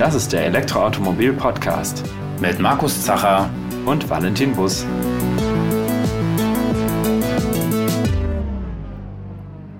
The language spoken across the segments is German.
Das ist der Elektroautomobil-Podcast mit Markus Zacher und Valentin Bus.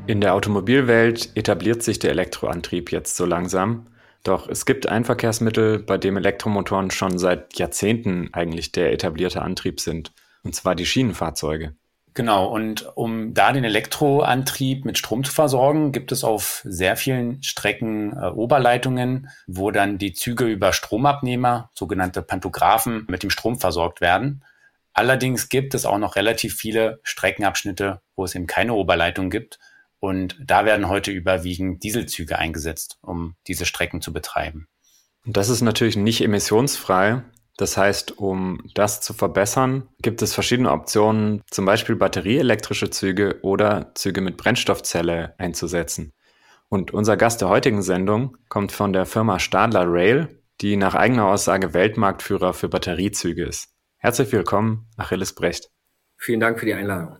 In der Automobilwelt etabliert sich der Elektroantrieb jetzt so langsam. Doch es gibt ein Verkehrsmittel, bei dem Elektromotoren schon seit Jahrzehnten eigentlich der etablierte Antrieb sind, und zwar die Schienenfahrzeuge. Genau, und um da den Elektroantrieb mit Strom zu versorgen, gibt es auf sehr vielen Strecken äh, Oberleitungen, wo dann die Züge über Stromabnehmer, sogenannte Pantographen, mit dem Strom versorgt werden. Allerdings gibt es auch noch relativ viele Streckenabschnitte, wo es eben keine Oberleitung gibt. Und da werden heute überwiegend Dieselzüge eingesetzt, um diese Strecken zu betreiben. Und das ist natürlich nicht emissionsfrei. Das heißt, um das zu verbessern, gibt es verschiedene Optionen, zum Beispiel batterieelektrische Züge oder Züge mit Brennstoffzelle einzusetzen. Und unser Gast der heutigen Sendung kommt von der Firma Stadler Rail, die nach eigener Aussage Weltmarktführer für Batteriezüge ist. Herzlich willkommen, Achilles Brecht. Vielen Dank für die Einladung.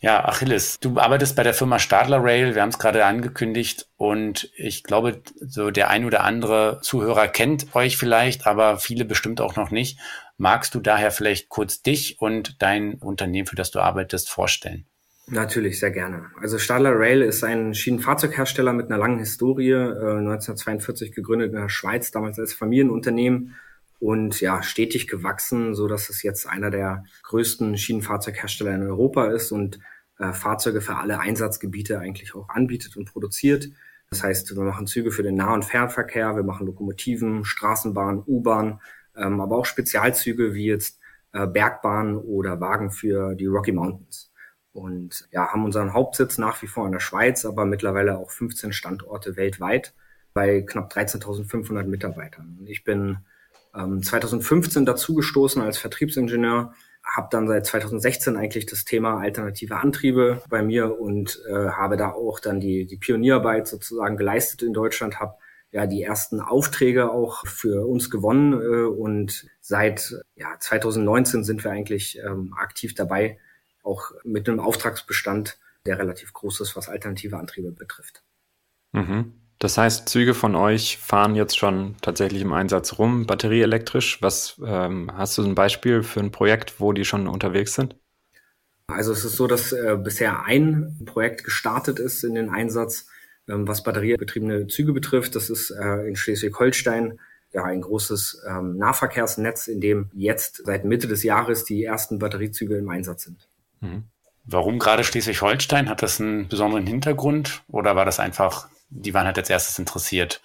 Ja, Achilles, du arbeitest bei der Firma Stadler Rail, wir haben es gerade angekündigt und ich glaube, so der ein oder andere Zuhörer kennt euch vielleicht, aber viele bestimmt auch noch nicht. Magst du daher vielleicht kurz dich und dein Unternehmen, für das du arbeitest, vorstellen? Natürlich, sehr gerne. Also Stadler Rail ist ein Schienenfahrzeughersteller mit einer langen Historie, äh, 1942 gegründet in der Schweiz, damals als Familienunternehmen und ja, stetig gewachsen, so dass es jetzt einer der größten Schienenfahrzeughersteller in Europa ist und äh, Fahrzeuge für alle Einsatzgebiete eigentlich auch anbietet und produziert. Das heißt, wir machen Züge für den Nah- und Fernverkehr, wir machen Lokomotiven, Straßenbahn, U-Bahn, ähm, aber auch Spezialzüge wie jetzt äh, Bergbahnen oder Wagen für die Rocky Mountains. Und ja, haben unseren Hauptsitz nach wie vor in der Schweiz, aber mittlerweile auch 15 Standorte weltweit bei knapp 13.500 Mitarbeitern. Ich bin ähm, 2015 dazugestoßen als Vertriebsingenieur, habe dann seit 2016 eigentlich das Thema alternative Antriebe bei mir und äh, habe da auch dann die, die Pionierarbeit sozusagen geleistet in Deutschland, habe ja die ersten Aufträge auch für uns gewonnen äh, und seit ja, 2019 sind wir eigentlich ähm, aktiv dabei, auch mit einem Auftragsbestand, der relativ groß ist, was alternative Antriebe betrifft. Mhm. Das heißt, Züge von euch fahren jetzt schon tatsächlich im Einsatz rum, batterieelektrisch. Was ähm, hast du ein Beispiel für ein Projekt, wo die schon unterwegs sind? Also es ist so, dass äh, bisher ein Projekt gestartet ist in den Einsatz, ähm, was batteriebetriebene Züge betrifft. Das ist äh, in Schleswig-Holstein ja ein großes ähm, Nahverkehrsnetz, in dem jetzt seit Mitte des Jahres die ersten Batteriezüge im Einsatz sind. Mhm. Warum gerade Schleswig-Holstein? Hat das einen besonderen Hintergrund oder war das einfach die waren halt als erstes interessiert?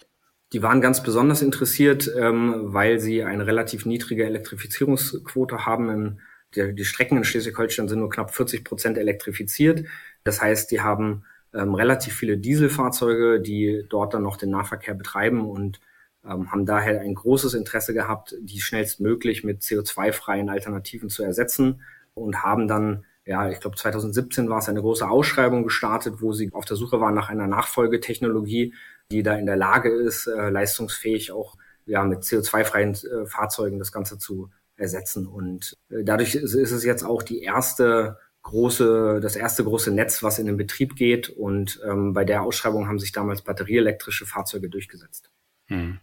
Die waren ganz besonders interessiert, ähm, weil sie eine relativ niedrige Elektrifizierungsquote haben. In der, die Strecken in Schleswig-Holstein sind nur knapp 40 Prozent elektrifiziert. Das heißt, die haben ähm, relativ viele Dieselfahrzeuge, die dort dann noch den Nahverkehr betreiben und ähm, haben daher ein großes Interesse gehabt, die schnellstmöglich mit CO2-freien Alternativen zu ersetzen und haben dann ja, ich glaube 2017 war es eine große Ausschreibung gestartet, wo sie auf der Suche waren nach einer Nachfolgetechnologie, die da in der Lage ist, äh, leistungsfähig auch ja mit CO2-freien äh, Fahrzeugen das Ganze zu ersetzen. Und äh, dadurch ist, ist es jetzt auch die erste große, das erste große Netz, was in den Betrieb geht. Und ähm, bei der Ausschreibung haben sich damals batterieelektrische Fahrzeuge durchgesetzt. Hm.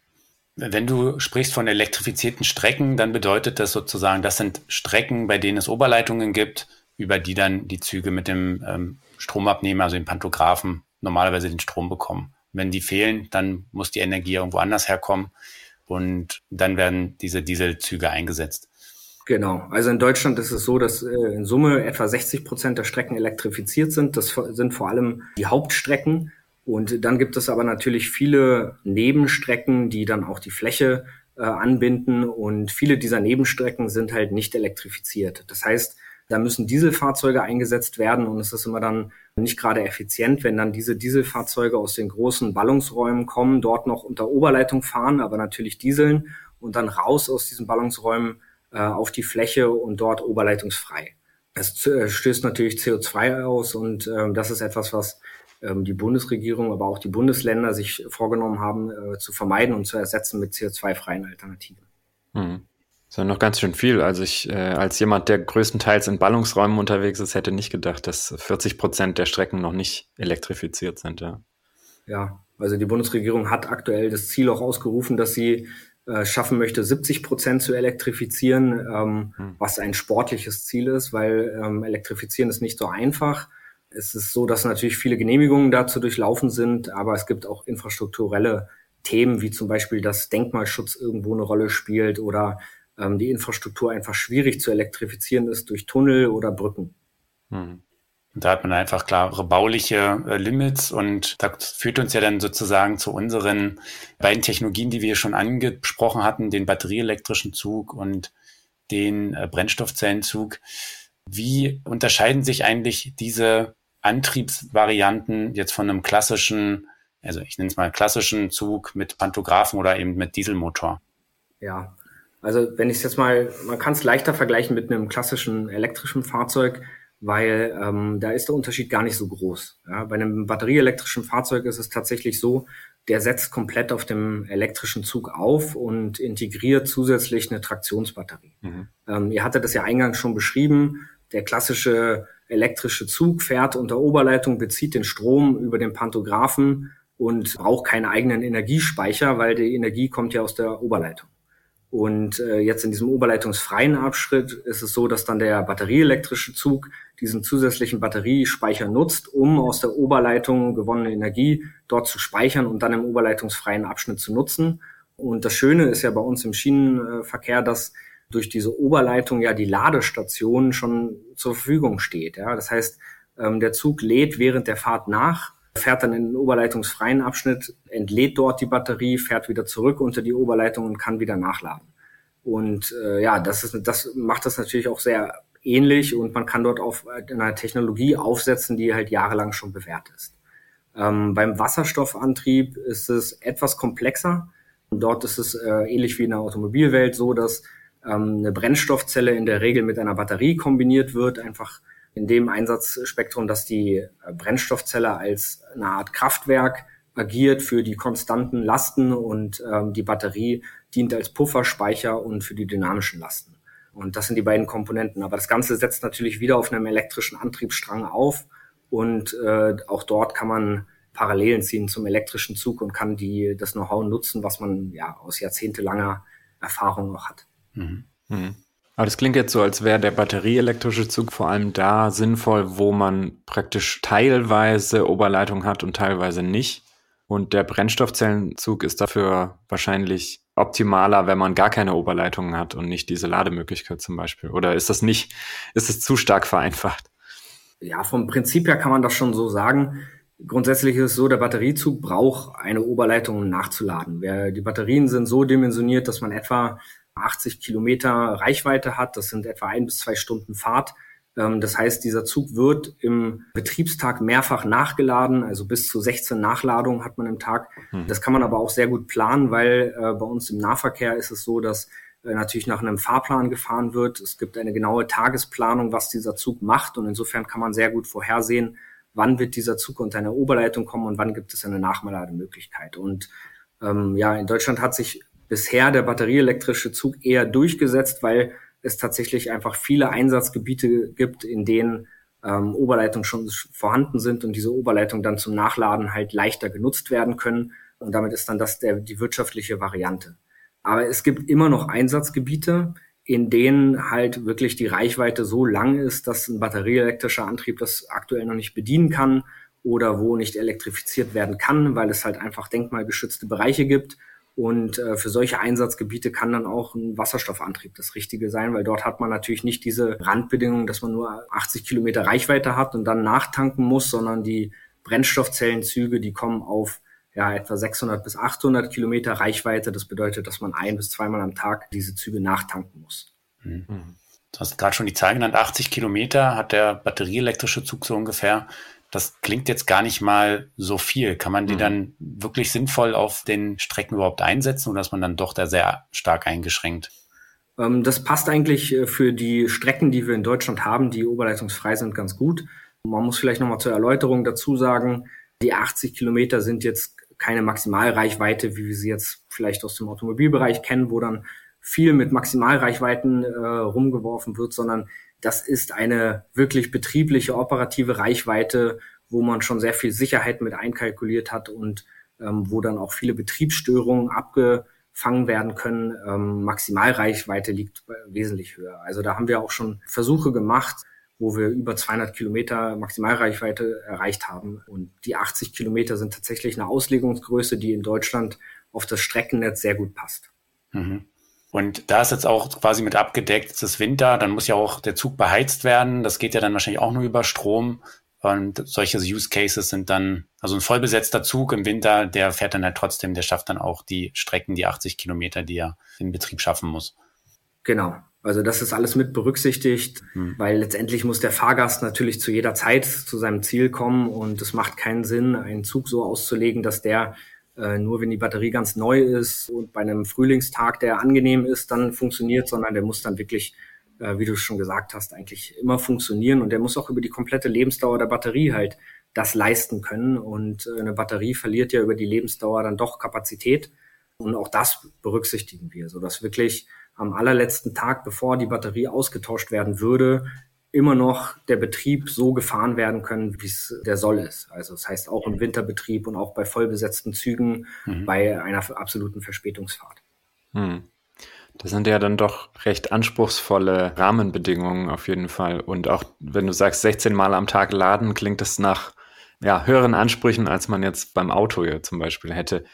Wenn du sprichst von elektrifizierten Strecken, dann bedeutet das sozusagen, das sind Strecken, bei denen es Oberleitungen gibt, über die dann die Züge mit dem ähm, Stromabnehmer, also dem Pantographen, normalerweise den Strom bekommen. Wenn die fehlen, dann muss die Energie irgendwo anders herkommen und dann werden diese Dieselzüge eingesetzt. Genau. Also in Deutschland ist es so, dass äh, in Summe etwa 60 Prozent der Strecken elektrifiziert sind. Das sind vor allem die Hauptstrecken. Und dann gibt es aber natürlich viele Nebenstrecken, die dann auch die Fläche äh, anbinden. Und viele dieser Nebenstrecken sind halt nicht elektrifiziert. Das heißt, da müssen Dieselfahrzeuge eingesetzt werden und es ist immer dann nicht gerade effizient, wenn dann diese Dieselfahrzeuge aus den großen Ballungsräumen kommen, dort noch unter Oberleitung fahren, aber natürlich dieseln und dann raus aus diesen Ballungsräumen äh, auf die Fläche und dort oberleitungsfrei. Das äh, stößt natürlich CO2 aus und äh, das ist etwas, was ähm, die Bundesregierung, aber auch die Bundesländer sich vorgenommen haben, äh, zu vermeiden und zu ersetzen mit CO2-freien Alternativen. Mhm. Das ist ja noch ganz schön viel. Also ich, äh, als jemand, der größtenteils in Ballungsräumen unterwegs ist, hätte nicht gedacht, dass 40 Prozent der Strecken noch nicht elektrifiziert sind, ja. Ja, Also die Bundesregierung hat aktuell das Ziel auch ausgerufen, dass sie äh, schaffen möchte, 70 Prozent zu elektrifizieren, ähm, hm. was ein sportliches Ziel ist, weil ähm, elektrifizieren ist nicht so einfach. Es ist so, dass natürlich viele Genehmigungen dazu durchlaufen sind, aber es gibt auch infrastrukturelle Themen, wie zum Beispiel, dass Denkmalschutz irgendwo eine Rolle spielt oder ähm, die Infrastruktur einfach schwierig zu elektrifizieren ist durch Tunnel oder Brücken. Hm. Da hat man einfach klare bauliche äh, Limits und das führt uns ja dann sozusagen zu unseren beiden Technologien, die wir schon angesprochen hatten, den batterieelektrischen Zug und den äh, Brennstoffzellenzug. Wie unterscheiden sich eigentlich diese Antriebsvarianten jetzt von einem klassischen, also ich nenne es mal klassischen Zug mit Pantographen oder eben mit Dieselmotor? Ja, also wenn ich es jetzt mal, man kann es leichter vergleichen mit einem klassischen elektrischen Fahrzeug weil ähm, da ist der Unterschied gar nicht so groß. Ja, bei einem batterieelektrischen Fahrzeug ist es tatsächlich so, der setzt komplett auf dem elektrischen Zug auf und integriert zusätzlich eine Traktionsbatterie. Mhm. Ähm, ihr hattet das ja eingangs schon beschrieben. Der klassische elektrische Zug fährt unter Oberleitung, bezieht den Strom über den Pantographen und braucht keinen eigenen Energiespeicher, weil die Energie kommt ja aus der Oberleitung. Und äh, jetzt in diesem oberleitungsfreien Abschnitt ist es so, dass dann der batterieelektrische Zug diesen zusätzlichen Batteriespeicher nutzt, um aus der Oberleitung gewonnene Energie dort zu speichern und dann im oberleitungsfreien Abschnitt zu nutzen. Und das Schöne ist ja bei uns im Schienenverkehr, dass durch diese Oberleitung ja die Ladestation schon zur Verfügung steht. Ja, das heißt, ähm, der Zug lädt während der Fahrt nach fährt dann in den oberleitungsfreien Abschnitt, entlädt dort die Batterie, fährt wieder zurück unter die Oberleitung und kann wieder nachladen. Und äh, ja, das, ist, das macht das natürlich auch sehr ähnlich und man kann dort auf einer Technologie aufsetzen, die halt jahrelang schon bewährt ist. Ähm, beim Wasserstoffantrieb ist es etwas komplexer. Dort ist es äh, ähnlich wie in der Automobilwelt so, dass ähm, eine Brennstoffzelle in der Regel mit einer Batterie kombiniert wird, einfach in dem Einsatzspektrum, dass die äh, Brennstoffzelle als eine Art Kraftwerk agiert für die konstanten Lasten und ähm, die Batterie dient als Pufferspeicher und für die dynamischen Lasten. Und das sind die beiden Komponenten. Aber das Ganze setzt natürlich wieder auf einem elektrischen Antriebsstrang auf und äh, auch dort kann man Parallelen ziehen zum elektrischen Zug und kann die das Know-how nutzen, was man ja aus jahrzehntelanger Erfahrung noch hat. Mhm. Mhm. Aber das klingt jetzt so, als wäre der batterieelektrische Zug vor allem da sinnvoll, wo man praktisch teilweise Oberleitung hat und teilweise nicht. Und der Brennstoffzellenzug ist dafür wahrscheinlich optimaler, wenn man gar keine Oberleitungen hat und nicht diese Lademöglichkeit zum Beispiel. Oder ist das nicht, ist es zu stark vereinfacht? Ja, vom Prinzip her kann man das schon so sagen. Grundsätzlich ist es so, der Batteriezug braucht eine Oberleitung, um nachzuladen. Die Batterien sind so dimensioniert, dass man etwa 80 Kilometer Reichweite hat. Das sind etwa ein bis zwei Stunden Fahrt. Ähm, das heißt, dieser Zug wird im Betriebstag mehrfach nachgeladen, also bis zu 16 Nachladungen hat man im Tag. Hm. Das kann man aber auch sehr gut planen, weil äh, bei uns im Nahverkehr ist es so, dass äh, natürlich nach einem Fahrplan gefahren wird. Es gibt eine genaue Tagesplanung, was dieser Zug macht und insofern kann man sehr gut vorhersehen, wann wird dieser Zug unter eine Oberleitung kommen und wann gibt es eine Nachlademöglichkeit. Und ähm, ja, in Deutschland hat sich bisher der batterieelektrische Zug eher durchgesetzt, weil es tatsächlich einfach viele Einsatzgebiete gibt, in denen ähm, Oberleitungen schon vorhanden sind und diese Oberleitungen dann zum Nachladen halt leichter genutzt werden können. Und damit ist dann das der, die wirtschaftliche Variante. Aber es gibt immer noch Einsatzgebiete, in denen halt wirklich die Reichweite so lang ist, dass ein batterieelektrischer Antrieb das aktuell noch nicht bedienen kann oder wo nicht elektrifiziert werden kann, weil es halt einfach denkmalgeschützte Bereiche gibt und äh, für solche Einsatzgebiete kann dann auch ein Wasserstoffantrieb das Richtige sein, weil dort hat man natürlich nicht diese Randbedingungen, dass man nur 80 Kilometer Reichweite hat und dann nachtanken muss, sondern die Brennstoffzellenzüge, die kommen auf ja, etwa 600 bis 800 Kilometer Reichweite. Das bedeutet, dass man ein bis zweimal am Tag diese Züge nachtanken muss. Mhm. Du hast gerade schon die Zahl genannt, 80 Kilometer hat der batterieelektrische Zug so ungefähr das klingt jetzt gar nicht mal so viel. Kann man die mhm. dann wirklich sinnvoll auf den Strecken überhaupt einsetzen oder ist man dann doch da sehr stark eingeschränkt? Ähm, das passt eigentlich äh, für die Strecken, die wir in Deutschland haben, die oberleitungsfrei sind, ganz gut. Man muss vielleicht nochmal zur Erläuterung dazu sagen, die 80 Kilometer sind jetzt keine Maximalreichweite, wie wir sie jetzt vielleicht aus dem Automobilbereich kennen, wo dann viel mit Maximalreichweiten äh, rumgeworfen wird, sondern das ist eine wirklich betriebliche, operative Reichweite, wo man schon sehr viel Sicherheit mit einkalkuliert hat und ähm, wo dann auch viele Betriebsstörungen abgefangen werden können. Ähm, Maximalreichweite liegt wesentlich höher. Also da haben wir auch schon Versuche gemacht, wo wir über 200 Kilometer Maximalreichweite erreicht haben. Und die 80 Kilometer sind tatsächlich eine Auslegungsgröße, die in Deutschland auf das Streckennetz sehr gut passt. Mhm. Und da ist jetzt auch quasi mit abgedeckt, es ist Winter, dann muss ja auch der Zug beheizt werden. Das geht ja dann wahrscheinlich auch nur über Strom. Und solche Use Cases sind dann, also ein vollbesetzter Zug im Winter, der fährt dann halt trotzdem, der schafft dann auch die Strecken, die 80 Kilometer, die er in Betrieb schaffen muss. Genau. Also das ist alles mit berücksichtigt, hm. weil letztendlich muss der Fahrgast natürlich zu jeder Zeit zu seinem Ziel kommen und es macht keinen Sinn, einen Zug so auszulegen, dass der äh, nur wenn die Batterie ganz neu ist und bei einem Frühlingstag, der angenehm ist, dann funktioniert, sondern der muss dann wirklich, äh, wie du schon gesagt hast, eigentlich immer funktionieren und der muss auch über die komplette Lebensdauer der Batterie halt das leisten können und äh, eine Batterie verliert ja über die Lebensdauer dann doch Kapazität und auch das berücksichtigen wir, so dass wirklich am allerletzten Tag, bevor die Batterie ausgetauscht werden würde, immer noch der Betrieb so gefahren werden können, wie es der soll ist. Also das heißt auch im Winterbetrieb und auch bei vollbesetzten Zügen mhm. bei einer absoluten Verspätungsfahrt. Mhm. Das sind ja dann doch recht anspruchsvolle Rahmenbedingungen auf jeden Fall. Und auch wenn du sagst, 16 Mal am Tag laden, klingt das nach ja, höheren Ansprüchen, als man jetzt beim Auto ja zum Beispiel hätte.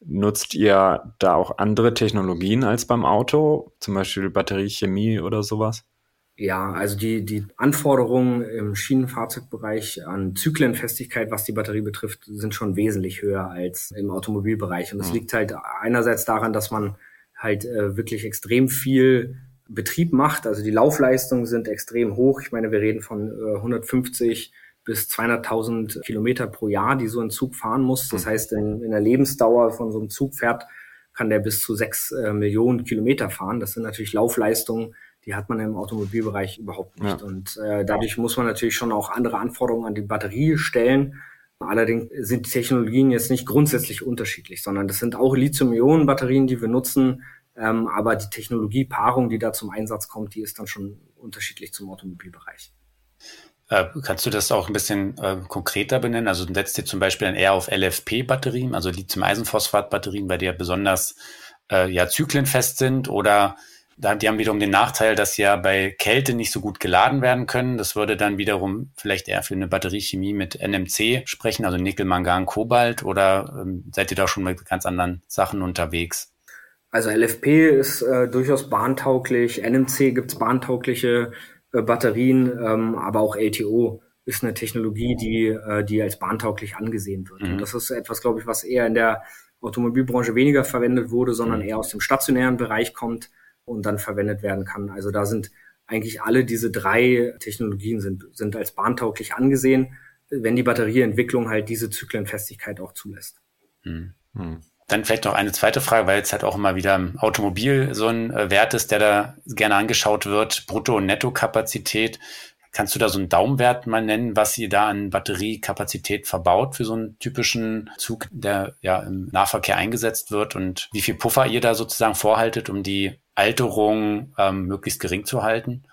Nutzt ihr da auch andere Technologien als beim Auto, zum Beispiel Batteriechemie oder sowas? Ja, also die, die Anforderungen im Schienenfahrzeugbereich an Zyklenfestigkeit, was die Batterie betrifft, sind schon wesentlich höher als im Automobilbereich. Und das mhm. liegt halt einerseits daran, dass man halt äh, wirklich extrem viel Betrieb macht. Also die Laufleistungen sind extrem hoch. Ich meine, wir reden von äh, 150 bis 200.000 Kilometer pro Jahr, die so ein Zug fahren muss. Das mhm. heißt, in, in der Lebensdauer von so einem Zug fährt, kann der bis zu sechs äh, Millionen Kilometer fahren. Das sind natürlich Laufleistungen, die hat man im Automobilbereich überhaupt nicht. Ja. Und äh, dadurch muss man natürlich schon auch andere Anforderungen an die Batterie stellen. Allerdings sind die Technologien jetzt nicht grundsätzlich unterschiedlich, sondern das sind auch Lithium-Ionen-Batterien, die wir nutzen. Ähm, aber die Technologiepaarung, die da zum Einsatz kommt, die ist dann schon unterschiedlich zum Automobilbereich. Äh, kannst du das auch ein bisschen äh, konkreter benennen? Also setzt ihr zum Beispiel dann eher auf LFP-Batterien, also Lithium-Eisenphosphat-Batterien, bei der besonders äh, ja, zyklenfest sind oder die haben wiederum den Nachteil, dass sie ja bei Kälte nicht so gut geladen werden können. Das würde dann wiederum vielleicht eher für eine Batteriechemie mit NMC sprechen, also Nickel, Mangan, Kobalt. Oder ähm, seid ihr da schon mit ganz anderen Sachen unterwegs? Also LFP ist äh, durchaus bahntauglich. NMC gibt es bahntaugliche äh, Batterien, ähm, aber auch LTO ist eine Technologie, die, äh, die als bahntauglich angesehen wird. Mhm. Und das ist etwas, glaube ich, was eher in der Automobilbranche weniger verwendet wurde, sondern mhm. eher aus dem stationären Bereich kommt und dann verwendet werden kann. Also da sind eigentlich alle diese drei Technologien sind, sind als bahntauglich angesehen, wenn die Batterieentwicklung halt diese Zyklenfestigkeit auch zulässt. Hm. Hm. Dann vielleicht noch eine zweite Frage, weil jetzt halt auch immer wieder im Automobil so ein äh, Wert ist, der da gerne angeschaut wird, Brutto- und Nettokapazität. Kannst du da so einen Daumenwert mal nennen, was ihr da an Batteriekapazität verbaut für so einen typischen Zug, der ja im Nahverkehr eingesetzt wird und wie viel Puffer ihr da sozusagen vorhaltet, um die Alterung ähm, möglichst gering zu halten?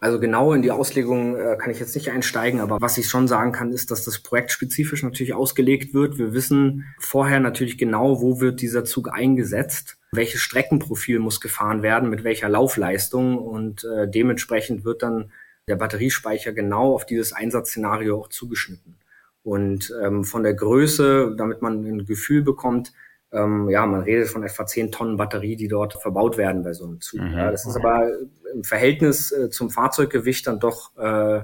Also genau in die Auslegung äh, kann ich jetzt nicht einsteigen, aber was ich schon sagen kann, ist, dass das projektspezifisch natürlich ausgelegt wird. Wir wissen vorher natürlich genau, wo wird dieser Zug eingesetzt, welches Streckenprofil muss gefahren werden, mit welcher Laufleistung und äh, dementsprechend wird dann der Batteriespeicher genau auf dieses Einsatzszenario auch zugeschnitten. Und ähm, von der Größe, damit man ein Gefühl bekommt, ähm, ja, man redet von etwa 10 Tonnen Batterie, die dort verbaut werden bei so einem Zug. Mhm. Ja, das ist aber im Verhältnis äh, zum Fahrzeuggewicht dann doch äh,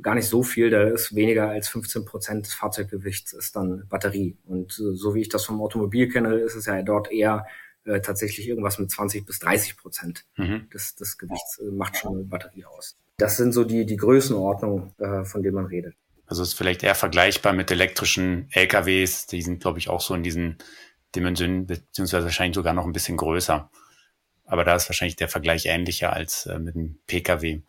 gar nicht so viel. Da ist weniger als 15 Prozent des Fahrzeuggewichts ist dann Batterie. Und äh, so wie ich das vom Automobil kenne, ist es ja dort eher äh, tatsächlich irgendwas mit 20 bis 30 Prozent mhm. des, des Gewichts äh, macht schon eine Batterie aus. Das sind so die, die Größenordnungen, äh, von denen man redet. Also ist vielleicht eher vergleichbar mit elektrischen LKWs. Die sind, glaube ich, auch so in diesen Dimensionen, beziehungsweise wahrscheinlich sogar noch ein bisschen größer. Aber da ist wahrscheinlich der Vergleich ähnlicher als äh, mit einem Pkw.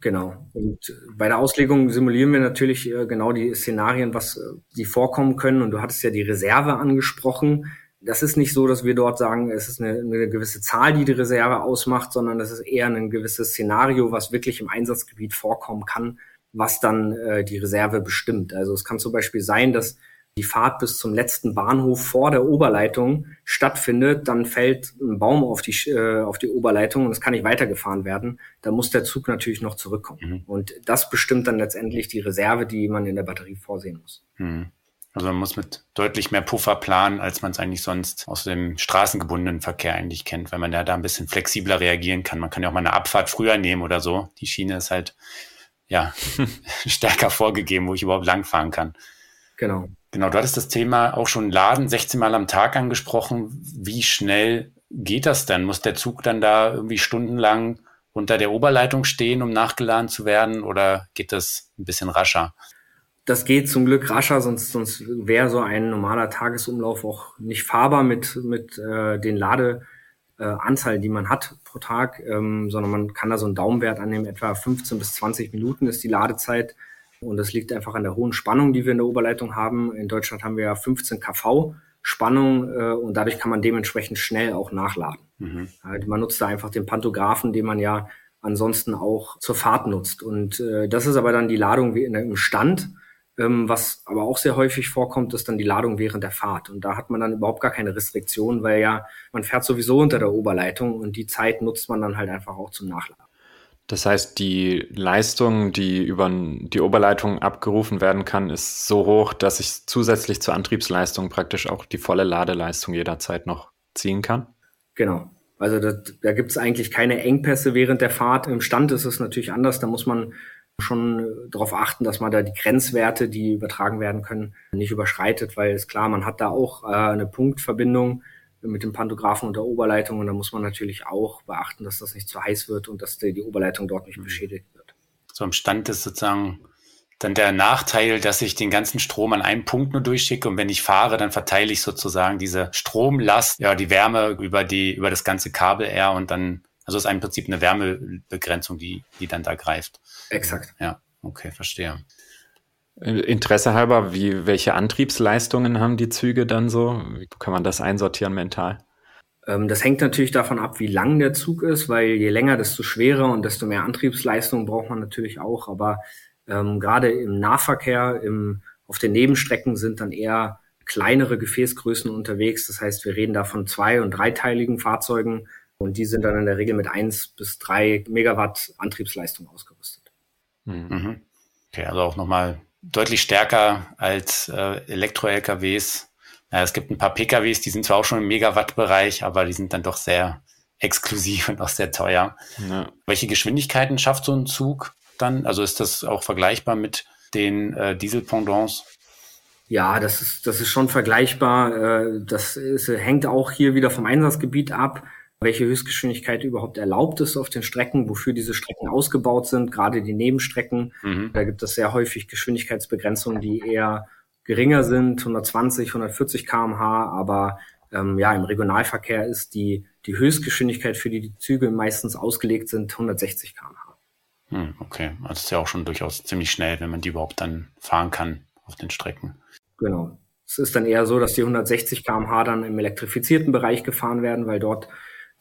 Genau. Und bei der Auslegung simulieren wir natürlich äh, genau die Szenarien, was äh, die vorkommen können. Und du hattest ja die Reserve angesprochen. Das ist nicht so, dass wir dort sagen, es ist eine, eine gewisse Zahl, die die Reserve ausmacht, sondern das ist eher ein gewisses Szenario, was wirklich im Einsatzgebiet vorkommen kann, was dann äh, die Reserve bestimmt. Also es kann zum Beispiel sein, dass die Fahrt bis zum letzten Bahnhof vor der Oberleitung stattfindet, dann fällt ein Baum auf die, äh, auf die Oberleitung und es kann nicht weitergefahren werden. Da muss der Zug natürlich noch zurückkommen. Mhm. Und das bestimmt dann letztendlich die Reserve, die man in der Batterie vorsehen muss. Mhm. Also man muss mit deutlich mehr Puffer planen, als man es eigentlich sonst aus dem straßengebundenen Verkehr eigentlich kennt, weil man ja da ein bisschen flexibler reagieren kann. Man kann ja auch mal eine Abfahrt früher nehmen oder so. Die Schiene ist halt ja stärker vorgegeben, wo ich überhaupt langfahren kann. Genau. Genau, du hattest das Thema auch schon Laden 16 Mal am Tag angesprochen. Wie schnell geht das dann? Muss der Zug dann da irgendwie stundenlang unter der Oberleitung stehen, um nachgeladen zu werden, oder geht das ein bisschen rascher? Das geht zum Glück rascher, sonst, sonst wäre so ein normaler Tagesumlauf auch nicht fahrbar mit, mit äh, den Ladeanzahl, äh, die man hat pro Tag, ähm, sondern man kann da so einen Daumenwert annehmen, etwa 15 bis 20 Minuten ist die Ladezeit und das liegt einfach an der hohen Spannung, die wir in der Oberleitung haben. In Deutschland haben wir ja 15 kV Spannung äh, und dadurch kann man dementsprechend schnell auch nachladen. Mhm. Halt, man nutzt da einfach den Pantographen, den man ja ansonsten auch zur Fahrt nutzt. Und äh, das ist aber dann die Ladung wie in im Stand. Ähm, was aber auch sehr häufig vorkommt, ist dann die Ladung während der Fahrt. Und da hat man dann überhaupt gar keine Restriktion, weil ja man fährt sowieso unter der Oberleitung und die Zeit nutzt man dann halt einfach auch zum Nachladen. Das heißt, die Leistung, die über die Oberleitung abgerufen werden kann, ist so hoch, dass ich zusätzlich zur Antriebsleistung praktisch auch die volle Ladeleistung jederzeit noch ziehen kann? Genau. Also da, da gibt es eigentlich keine Engpässe während der Fahrt. Im Stand ist es natürlich anders. Da muss man schon darauf achten, dass man da die Grenzwerte, die übertragen werden können, nicht überschreitet, weil es klar, man hat da auch äh, eine Punktverbindung mit dem Pantographen und der Oberleitung. Und da muss man natürlich auch beachten, dass das nicht zu heiß wird und dass die, die Oberleitung dort nicht mhm. beschädigt wird. So am Stand ist sozusagen dann der Nachteil, dass ich den ganzen Strom an einem Punkt nur durchschicke und wenn ich fahre, dann verteile ich sozusagen diese Stromlast, ja, die Wärme über die, über das ganze Kabel eher und dann, also ist im Prinzip eine Wärmebegrenzung, die, die dann da greift. Exakt. Ja, okay, verstehe. Interesse halber, wie, welche Antriebsleistungen haben die Züge dann so? Wie kann man das einsortieren mental? Ähm, das hängt natürlich davon ab, wie lang der Zug ist, weil je länger, desto schwerer und desto mehr Antriebsleistung braucht man natürlich auch. Aber ähm, gerade im Nahverkehr, im, auf den Nebenstrecken sind dann eher kleinere Gefäßgrößen unterwegs. Das heißt, wir reden da von zwei- und dreiteiligen Fahrzeugen und die sind dann in der Regel mit eins bis drei Megawatt Antriebsleistung ausgerüstet. Mhm. Okay, also auch nochmal deutlich stärker als äh, Elektro-LKWs. Ja, es gibt ein paar PKWs, die sind zwar auch schon im Megawatt-Bereich, aber die sind dann doch sehr exklusiv und auch sehr teuer. Ja. Welche Geschwindigkeiten schafft so ein Zug dann? Also ist das auch vergleichbar mit den äh, Diesel-Pendants? Ja, das ist, das ist schon vergleichbar. Äh, das ist, hängt auch hier wieder vom Einsatzgebiet ab welche Höchstgeschwindigkeit überhaupt erlaubt ist auf den Strecken, wofür diese Strecken ausgebaut sind, gerade die Nebenstrecken. Mhm. Da gibt es sehr häufig Geschwindigkeitsbegrenzungen, die eher geringer sind, 120, 140 kmh, aber ähm, ja, im Regionalverkehr ist die, die Höchstgeschwindigkeit, für die die Züge meistens ausgelegt sind, 160 kmh. Hm, okay, also das ist ja auch schon durchaus ziemlich schnell, wenn man die überhaupt dann fahren kann auf den Strecken. Genau. Es ist dann eher so, dass die 160 kmh dann im elektrifizierten Bereich gefahren werden, weil dort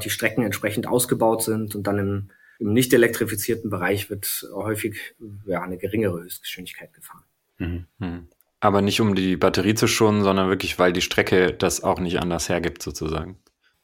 die Strecken entsprechend ausgebaut sind und dann im, im nicht elektrifizierten Bereich wird häufig ja, eine geringere Höchstgeschwindigkeit gefahren. Mhm. mhm. Aber nicht um die Batterie zu schonen, sondern wirklich, weil die Strecke das auch nicht anders hergibt, sozusagen.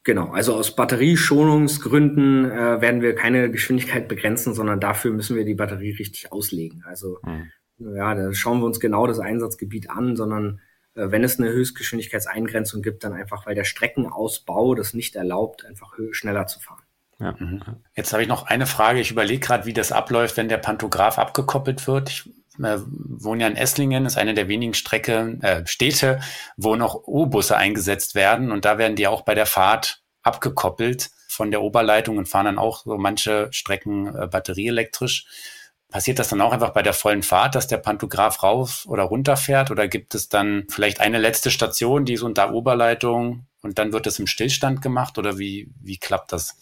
Genau, also aus Batterieschonungsgründen äh, werden wir keine Geschwindigkeit begrenzen, sondern dafür müssen wir die Batterie richtig auslegen. Also mhm. ja, da schauen wir uns genau das Einsatzgebiet an, sondern äh, wenn es eine Höchstgeschwindigkeitseingrenzung gibt, dann einfach, weil der Streckenausbau das nicht erlaubt, einfach schneller zu fahren. Ja. Mhm. Jetzt habe ich noch eine Frage. Ich überlege gerade, wie das abläuft, wenn der Pantograph abgekoppelt wird. Ich äh, wohne ja in Esslingen, ist eine der wenigen Strecke, äh, Städte, wo noch O-Busse eingesetzt werden und da werden die auch bei der Fahrt abgekoppelt von der Oberleitung und fahren dann auch so manche Strecken äh, batterieelektrisch. Passiert das dann auch einfach bei der vollen Fahrt, dass der Pantograph rauf oder runter fährt? Oder gibt es dann vielleicht eine letzte Station, die ist unter Oberleitung und dann wird das im Stillstand gemacht? Oder wie, wie klappt das?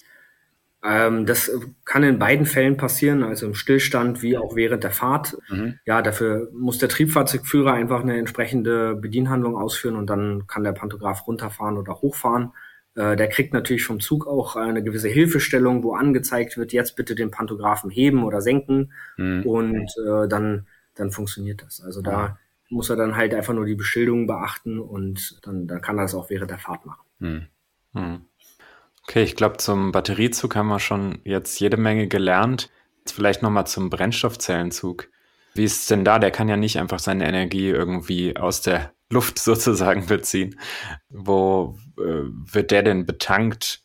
Ähm, das kann in beiden Fällen passieren, also im Stillstand wie auch während der Fahrt. Mhm. Ja, dafür muss der Triebfahrzeugführer einfach eine entsprechende Bedienhandlung ausführen und dann kann der Pantograph runterfahren oder hochfahren. Äh, der kriegt natürlich vom Zug auch eine gewisse Hilfestellung, wo angezeigt wird, jetzt bitte den Pantographen heben oder senken mhm. und äh, dann, dann funktioniert das. Also da muss er dann halt einfach nur die Beschilderung beachten und dann, dann kann er das auch während der Fahrt machen. Hm. Hm. Okay, ich glaube, zum Batteriezug haben wir schon jetzt jede Menge gelernt. Jetzt vielleicht nochmal zum Brennstoffzellenzug. Wie ist es denn da? Der kann ja nicht einfach seine Energie irgendwie aus der Luft sozusagen beziehen. Wo äh, wird der denn betankt?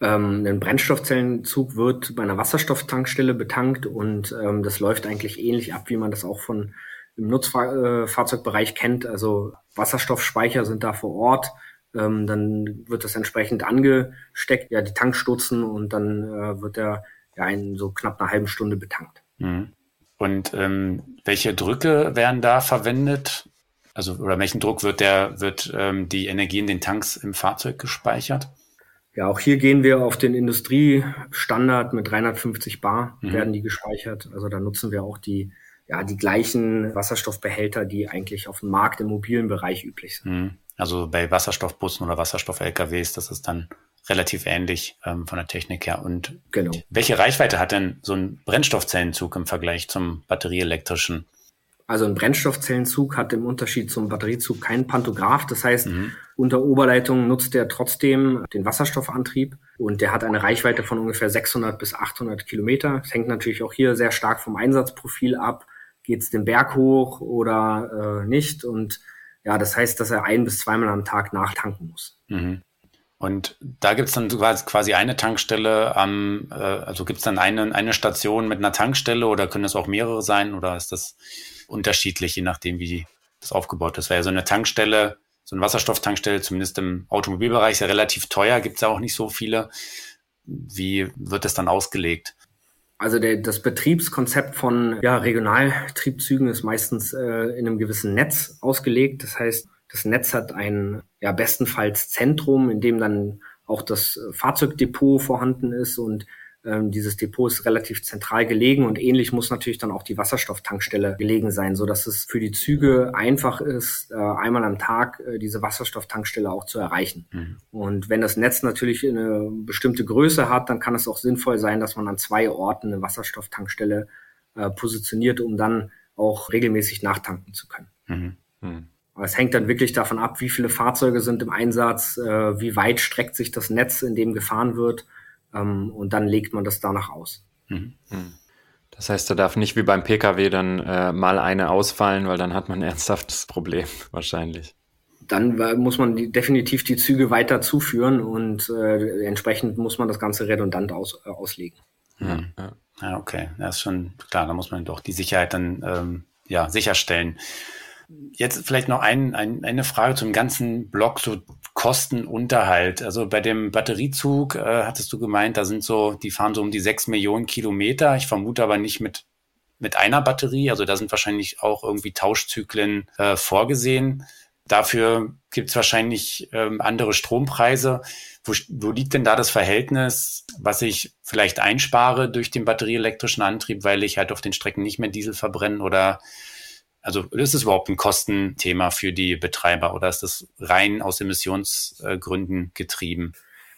Ähm, ein Brennstoffzellenzug wird bei einer Wasserstofftankstelle betankt und ähm, das läuft eigentlich ähnlich ab, wie man das auch von im Nutzfahrzeugbereich äh, kennt. Also Wasserstoffspeicher sind da vor Ort. Ähm, dann wird das entsprechend angesteckt, ja, die Tankstutzen und dann äh, wird er ja in so knapp einer halben Stunde betankt. Mhm. Und ähm, welche Drücke werden da verwendet? Also oder welchen Druck wird der wird ähm, die Energie in den Tanks im Fahrzeug gespeichert? Ja, auch hier gehen wir auf den Industriestandard mit 350 Bar mhm. werden die gespeichert. Also da nutzen wir auch die ja die gleichen Wasserstoffbehälter, die eigentlich auf dem Markt im mobilen Bereich üblich sind. Mhm. Also bei Wasserstoffbussen oder Wasserstoff-LKWs, das ist dann relativ ähnlich ähm, von der Technik her. Und genau. welche Reichweite hat denn so ein Brennstoffzellenzug im Vergleich zum batterieelektrischen? Also ein Brennstoffzellenzug hat im Unterschied zum Batteriezug keinen Pantograph. Das heißt, mhm. unter Oberleitung nutzt er trotzdem den Wasserstoffantrieb und der hat eine Reichweite von ungefähr 600 bis 800 Kilometer. Das hängt natürlich auch hier sehr stark vom Einsatzprofil ab. Geht es den Berg hoch oder äh, nicht? Und ja, das heißt, dass er ein bis zweimal am Tag nachtanken muss. Mhm. Und da gibt's dann quasi eine Tankstelle am, äh, also gibt's dann eine, eine Station mit einer Tankstelle oder können es auch mehrere sein oder ist das unterschiedlich, je nachdem, wie das aufgebaut ist? Weil ja so eine Tankstelle, so eine Wasserstofftankstelle, zumindest im Automobilbereich, ist ja relativ teuer, gibt's ja auch nicht so viele. Wie wird das dann ausgelegt? Also der, das Betriebskonzept von ja, Regionaltriebzügen ist meistens äh, in einem gewissen Netz ausgelegt. Das heißt, das Netz hat ein ja bestenfalls Zentrum, in dem dann auch das Fahrzeugdepot vorhanden ist und dieses Depot ist relativ zentral gelegen und ähnlich muss natürlich dann auch die Wasserstofftankstelle gelegen sein, so dass es für die Züge einfach ist, äh, einmal am Tag äh, diese Wasserstofftankstelle auch zu erreichen. Mhm. Und wenn das Netz natürlich eine bestimmte Größe hat, dann kann es auch sinnvoll sein, dass man an zwei Orten eine Wasserstofftankstelle äh, positioniert, um dann auch regelmäßig nachtanken zu können. Mhm. Mhm. Es hängt dann wirklich davon ab, wie viele Fahrzeuge sind im Einsatz, wie weit streckt sich das Netz, in dem gefahren wird ähm, und dann legt man das danach aus. Mhm. mhm. Das heißt, da darf nicht wie beim Pkw dann äh, mal eine ausfallen, weil dann hat man ein ernsthaftes Problem wahrscheinlich. Dann äh, muss man die, definitiv die Züge weiter zuführen und äh, entsprechend muss man das Ganze redundant aus, äh, auslegen. Ja, mhm. ja. ja, okay. Das ist schon klar, da muss man doch die Sicherheit dann ähm, ja, sicherstellen. Jetzt vielleicht noch ein, ein, eine Frage zum ganzen Block, so Kostenunterhalt. Also bei dem Batteriezug äh, hattest du gemeint, da sind so, die fahren so um die sechs Millionen Kilometer. Ich vermute aber nicht mit, mit einer Batterie. Also da sind wahrscheinlich auch irgendwie Tauschzyklen äh, vorgesehen. Dafür gibt es wahrscheinlich ähm, andere Strompreise. Wo, wo liegt denn da das Verhältnis, was ich vielleicht einspare durch den batterieelektrischen Antrieb, weil ich halt auf den Strecken nicht mehr Diesel verbrenne oder also ist es überhaupt ein Kostenthema für die Betreiber oder ist das rein aus Emissionsgründen getrieben?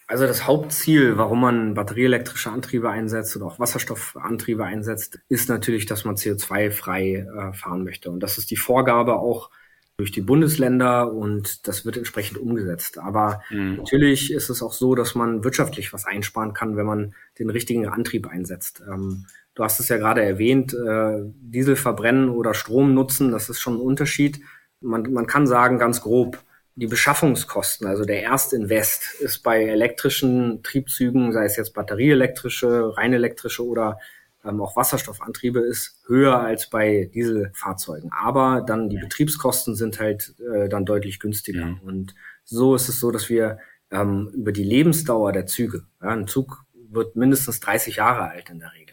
Also das Hauptziel, warum man batterieelektrische Antriebe einsetzt oder auch Wasserstoffantriebe einsetzt, ist natürlich, dass man CO2-frei äh, fahren möchte. Und das ist die Vorgabe auch durch die Bundesländer und das wird entsprechend umgesetzt. Aber mhm. natürlich ist es auch so, dass man wirtschaftlich was einsparen kann, wenn man den richtigen Antrieb einsetzt. Ähm, Du hast es ja gerade erwähnt, äh, Diesel verbrennen oder Strom nutzen, das ist schon ein Unterschied. Man, man kann sagen, ganz grob, die Beschaffungskosten, also der Erstinvest, ist bei elektrischen Triebzügen, sei es jetzt batterieelektrische, rein elektrische oder ähm, auch Wasserstoffantriebe, ist höher als bei Dieselfahrzeugen. Aber dann die Betriebskosten sind halt äh, dann deutlich günstiger. Ja. Und so ist es so, dass wir ähm, über die Lebensdauer der Züge, ja, ein Zug wird mindestens 30 Jahre alt in der Regel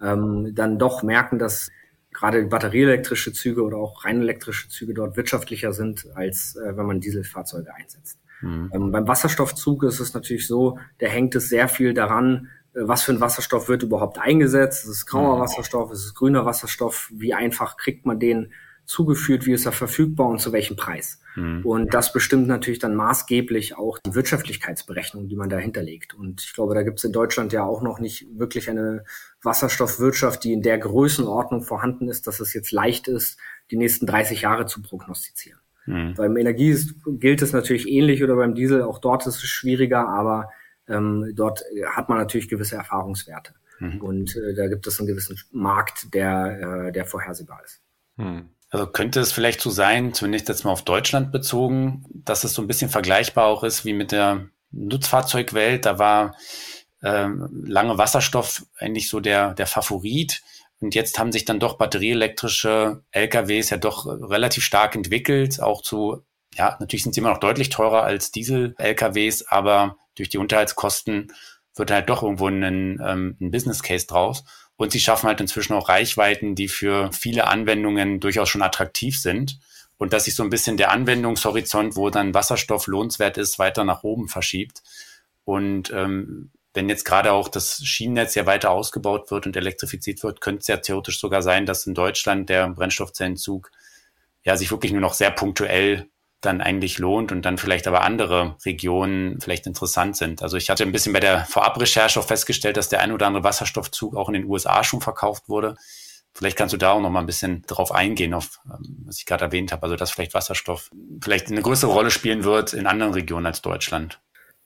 ähm, dann doch merken, dass gerade batterieelektrische Züge oder auch rein elektrische Züge dort wirtschaftlicher sind, als äh, wenn man Dieselfahrzeuge einsetzt. Mhm. Ähm, beim Wasserstoffzug ist es natürlich so, da hängt es sehr viel daran, äh, was für ein Wasserstoff wird überhaupt eingesetzt. Ist es grauer mhm. Wasserstoff, ist es grüner Wasserstoff, wie einfach kriegt man den zugeführt, wie ist er verfügbar und zu welchem Preis. Mhm. Und das bestimmt natürlich dann maßgeblich auch die Wirtschaftlichkeitsberechnung, die man dahinter legt. Und ich glaube, da gibt es in Deutschland ja auch noch nicht wirklich eine Wasserstoffwirtschaft, die in der Größenordnung vorhanden ist, dass es jetzt leicht ist, die nächsten 30 Jahre zu prognostizieren. Mhm. Beim Energie gilt es natürlich ähnlich oder beim Diesel, auch dort ist es schwieriger, aber ähm, dort hat man natürlich gewisse Erfahrungswerte. Mhm. Und äh, da gibt es einen gewissen Markt, der, äh, der vorhersehbar ist. Mhm. Also könnte es vielleicht so sein, zumindest jetzt mal auf Deutschland bezogen, dass es so ein bisschen vergleichbar auch ist wie mit der Nutzfahrzeugwelt. Da war äh, lange Wasserstoff eigentlich so der, der Favorit. Und jetzt haben sich dann doch batterieelektrische LKWs ja doch relativ stark entwickelt, auch zu, ja, natürlich sind sie immer noch deutlich teurer als Diesel-LKWs, aber durch die Unterhaltskosten wird halt doch irgendwo ein, ähm, ein Business Case draus. Und sie schaffen halt inzwischen auch Reichweiten, die für viele Anwendungen durchaus schon attraktiv sind. Und dass sich so ein bisschen der Anwendungshorizont, wo dann Wasserstoff lohnenswert ist, weiter nach oben verschiebt. Und ähm, wenn jetzt gerade auch das Schienennetz ja weiter ausgebaut wird und elektrifiziert wird, könnte es ja theoretisch sogar sein, dass in Deutschland der Brennstoffzellenzug ja sich wirklich nur noch sehr punktuell dann eigentlich lohnt und dann vielleicht aber andere Regionen vielleicht interessant sind. Also ich hatte ein bisschen bei der Vorabrecherche auch festgestellt, dass der ein oder andere Wasserstoffzug auch in den USA schon verkauft wurde. Vielleicht kannst du da auch noch mal ein bisschen drauf eingehen, auf ähm, was ich gerade erwähnt habe, also dass vielleicht Wasserstoff vielleicht eine größere Rolle spielen wird in anderen Regionen als Deutschland.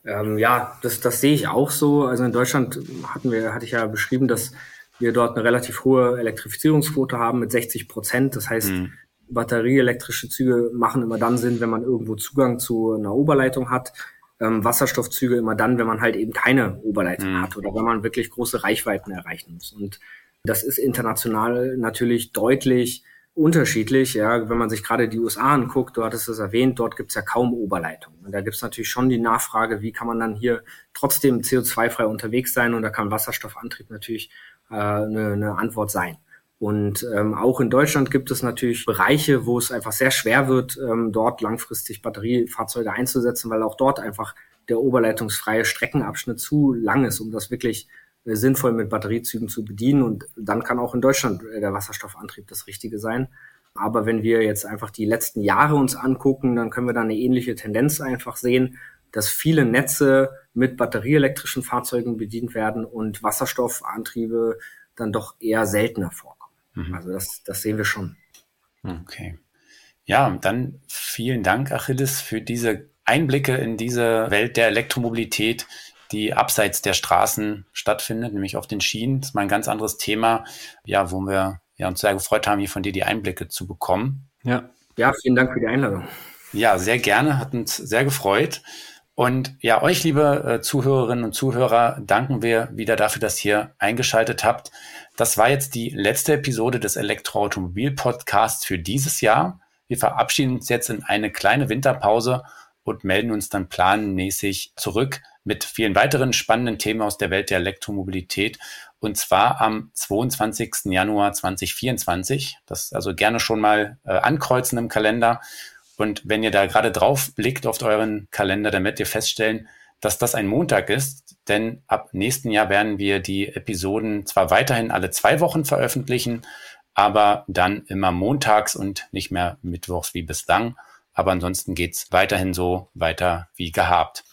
Ähm, ja, das, das sehe ich auch so. Also in Deutschland hatten wir, hatte ich ja beschrieben, dass wir dort eine relativ hohe Elektrifizierungsquote haben mit 60 Prozent. Das heißt, mhm. Batterieelektrische Züge machen immer dann Sinn, wenn man irgendwo Zugang zu einer Oberleitung hat. Ähm, Wasserstoffzüge immer dann, wenn man halt eben keine Oberleitung mhm. hat oder wenn man wirklich große Reichweiten erreichen muss. Und das ist international natürlich deutlich unterschiedlich. Ja, wenn man sich gerade die USA anguckt, du hattest es erwähnt, dort gibt es ja kaum Oberleitungen. Und da gibt es natürlich schon die Nachfrage, wie kann man dann hier trotzdem CO2-frei unterwegs sein? Und da kann Wasserstoffantrieb natürlich äh, eine, eine Antwort sein. Und ähm, auch in Deutschland gibt es natürlich Bereiche, wo es einfach sehr schwer wird, ähm, dort langfristig Batteriefahrzeuge einzusetzen, weil auch dort einfach der oberleitungsfreie Streckenabschnitt zu lang ist, um das wirklich äh, sinnvoll mit Batteriezügen zu bedienen. Und dann kann auch in Deutschland äh, der Wasserstoffantrieb das Richtige sein. Aber wenn wir jetzt einfach die letzten Jahre uns angucken, dann können wir da eine ähnliche Tendenz einfach sehen, dass viele Netze mit batterieelektrischen Fahrzeugen bedient werden und Wasserstoffantriebe dann doch eher seltener vorkommen. Mhm. Also das, das sehen wir schon. Okay. Ja, dann vielen Dank, Achilles, für diese Einblicke in diese Welt der Elektromobilität die abseits der Straßen stattfindet, nämlich auf den Schienen. Das ist mal ein ganz anderes Thema, ja, wo wir ja, uns sehr gefreut haben, hier von dir die Einblicke zu bekommen. Ja. Ja, vielen Dank für die Einladung. Ja, sehr gerne, hat uns sehr gefreut. Und ja, euch, liebe äh, Zuhörerinnen und Zuhörer, danken wir wieder dafür, dass ihr eingeschaltet habt. Das war jetzt die letzte Episode des Elektroautomobil-Podcasts für dieses Jahr. Wir verabschieden uns jetzt in eine kleine Winterpause und melden uns dann planmäßig zurück mit vielen weiteren spannenden Themen aus der Welt der Elektromobilität. Und zwar am 22. Januar 2024. Das also gerne schon mal äh, ankreuzen im Kalender. Und wenn ihr da gerade drauf blickt auf euren Kalender, dann werdet ihr feststellen, dass das ein Montag ist. Denn ab nächsten Jahr werden wir die Episoden zwar weiterhin alle zwei Wochen veröffentlichen, aber dann immer montags und nicht mehr mittwochs wie bislang. Aber ansonsten geht's weiterhin so weiter wie gehabt.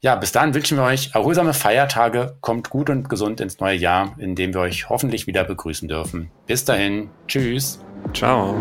Ja, bis dahin wünschen wir euch erholsame Feiertage, kommt gut und gesund ins neue Jahr, in dem wir euch hoffentlich wieder begrüßen dürfen. Bis dahin, tschüss. Ciao.